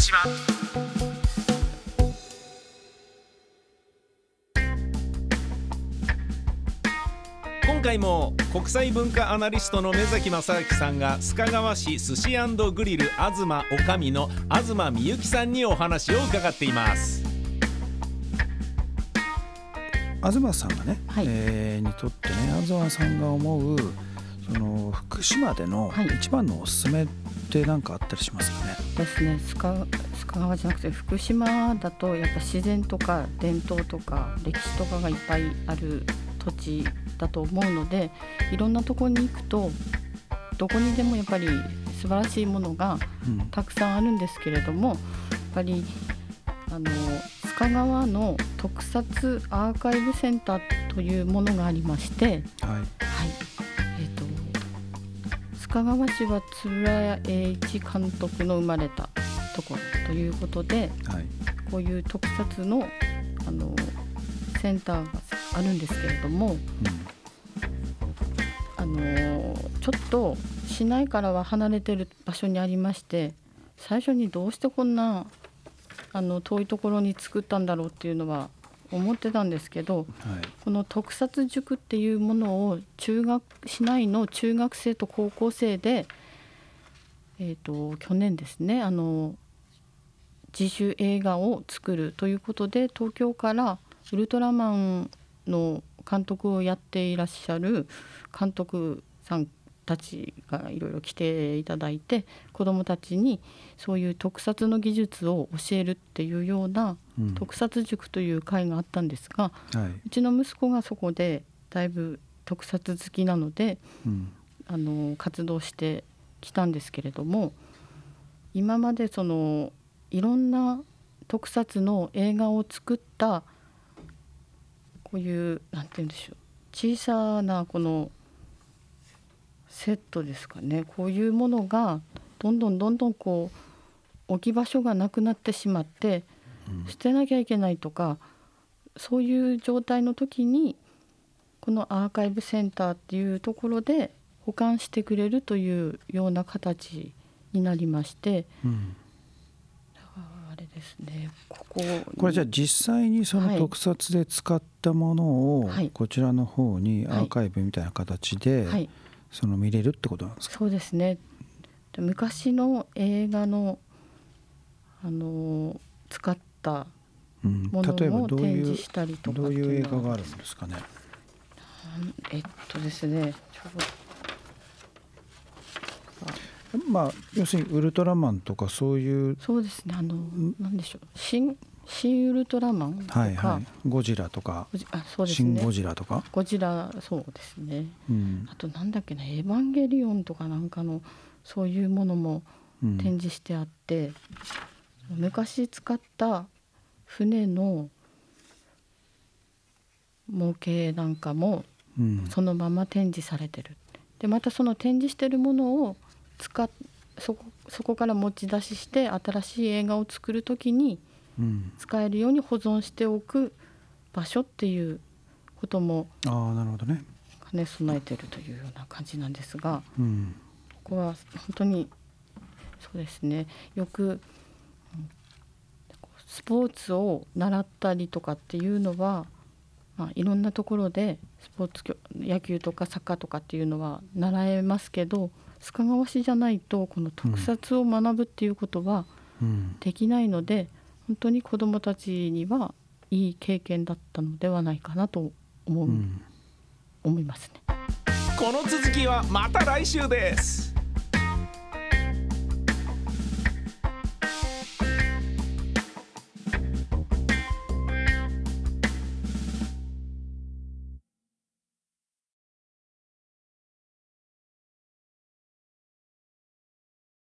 島今回も国際文化アナリストの目崎正明さんが須賀川市寿司グリル東おかみの東美幸さんにお話を伺っています。東さんがね、はい。えーにとってね東さんが思うその福島でのはい。一番のおすすめって何かあったりしますかね、ですね須賀須賀川じゃなくて福島だとやっぱ自然とか伝統とか歴史とかがいっぱいある土地だと思うのでいろんなところに行くとどこにでもやっぱり素晴らしいものがうん。たくさんあるんですけれどもやっぱりあの須賀川の特撮アーカイブセンターというものがありまして、はい須賀川市は円谷栄一監督の生まれたところということではい。こういう特撮のあのセンターがあるんですけれどもあのちょっと市内からは離れてる場所にありまして最初にどうしてこんなあの遠いところに作ったんだろうっていうのは思ってたんですけどうんはい。この特撮塾っていうものを中学市内の中学生と高校生で、えー、と去年ですねあの自主映画を作るということで東京からウルトラマンの監督をやっていらっしゃる監督さんたちがいろいろ来ていただいて子どもたちにそういう特撮の技術を教えるっていうようなうん。特撮塾という会があったんですが、はい。うちの息子がそこでだいぶ特撮好きなのでうん。あの活動してきたんですけれども今までそのいろんな特撮の映画を作ったこういうなんて言うんでしょう小さなこのセットですかね。こういうものがどんどんどんどんこう置き場所がなくなってしまって捨てなきゃいけないとかそういう状態の時にこのアーカイブセンターっていうところで保管してくれるというような形になりましてうんあれですねこここれじゃあ実際にそのはい。特撮で使ったものをはい。こちらの方にアーカイブみたいな形ではいその見れるってことなんですか、そうですね。で昔の映画のあのー使ったうん。もの例えばを展どういう示したりとかどういう映ってのは画があるんですかね？えっとですね。まあ要するにウルトラマンとかそういうそうですね。あのなんでしょう。新新ウルトラマンとか、はいはい。ゴジラとか。あそうですシン・ねゴジラとか、ゴジラそうですね。うん。あとなんだっけな「エヴァンゲリオン」とかなんかのそういうものもうん。展示してあって、昔使った船の模型なんかもうん。そのまま展示されてる。でまたその展示してるものを使っそこそこから持ち出しして新しい映画を作る時にうん使えるように保存しておく場所っていうこともああなるほどね、兼ね備えてるというような感じなんですがうん。ここは本当にそうですね。よくうんスポーツを習ったりとかっていうのは、まあ、いろんなところでスポーツ教野球とかサッカーとかっていうのは習えますけど須賀川市じゃないとこの特撮を学ぶっていうことはうん。できないので、本当に子どもたちにはいい経験だったのではないかなと思う、うん思いますね。この続きはまた来週です